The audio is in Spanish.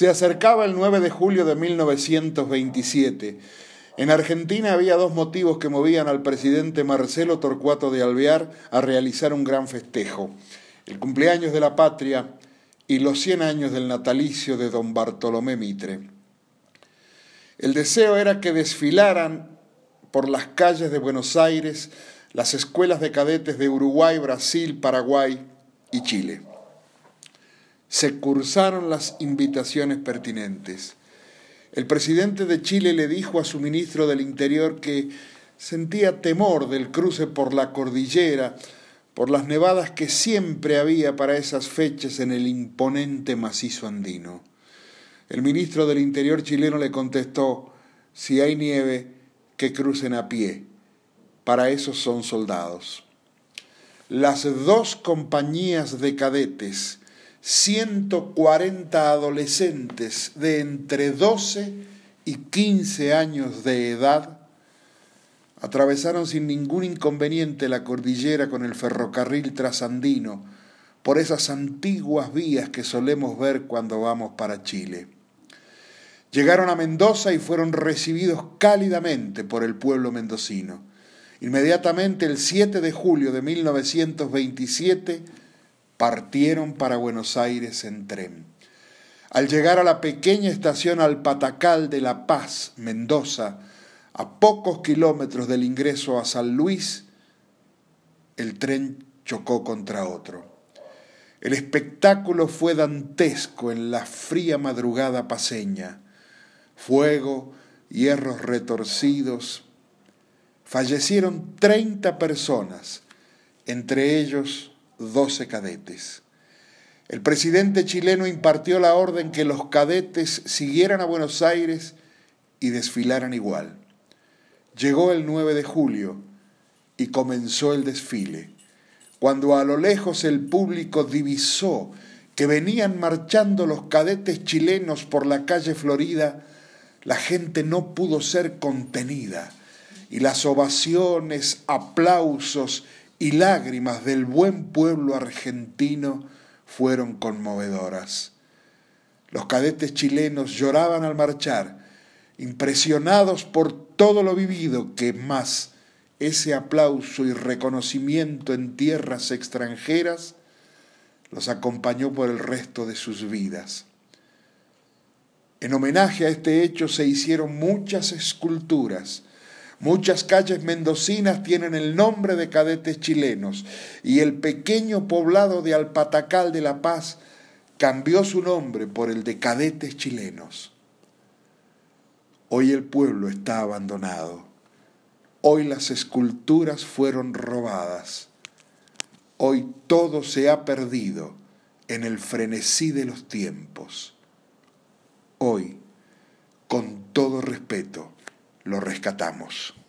Se acercaba el 9 de julio de 1927. En Argentina había dos motivos que movían al presidente Marcelo Torcuato de Alvear a realizar un gran festejo. El cumpleaños de la patria y los 100 años del natalicio de don Bartolomé Mitre. El deseo era que desfilaran por las calles de Buenos Aires las escuelas de cadetes de Uruguay, Brasil, Paraguay y Chile. Se cursaron las invitaciones pertinentes. El presidente de Chile le dijo a su ministro del Interior que sentía temor del cruce por la cordillera, por las nevadas que siempre había para esas fechas en el imponente macizo andino. El ministro del Interior chileno le contestó, si hay nieve, que crucen a pie para eso son soldados. Las dos compañías de cadetes, 140 adolescentes de entre 12 y 15 años de edad, atravesaron sin ningún inconveniente la cordillera con el ferrocarril trasandino por esas antiguas vías que solemos ver cuando vamos para Chile. Llegaron a Mendoza y fueron recibidos cálidamente por el pueblo mendocino. Inmediatamente el 7 de julio de 1927 partieron para Buenos Aires en tren. Al llegar a la pequeña estación Alpatacal de La Paz, Mendoza, a pocos kilómetros del ingreso a San Luis, el tren chocó contra otro. El espectáculo fue dantesco en la fría madrugada paseña. Fuego, hierros retorcidos, fallecieron 30 personas, entre ellos 12 cadetes. El presidente chileno impartió la orden que los cadetes siguieran a Buenos Aires y desfilaran igual. Llegó el 9 de julio y comenzó el desfile. Cuando a lo lejos el público divisó que venían marchando los cadetes chilenos por la calle Florida, la gente no pudo ser contenida y las ovaciones, aplausos y lágrimas del buen pueblo argentino fueron conmovedoras. Los cadetes chilenos lloraban al marchar, impresionados por todo lo vivido que más ese aplauso y reconocimiento en tierras extranjeras los acompañó por el resto de sus vidas. En homenaje a este hecho se hicieron muchas esculturas, Muchas calles mendocinas tienen el nombre de cadetes chilenos y el pequeño poblado de Alpatacal de La Paz cambió su nombre por el de cadetes chilenos. Hoy el pueblo está abandonado. Hoy las esculturas fueron robadas. Hoy todo se ha perdido en el frenesí de los tiempos. Hoy, lo rescatamos.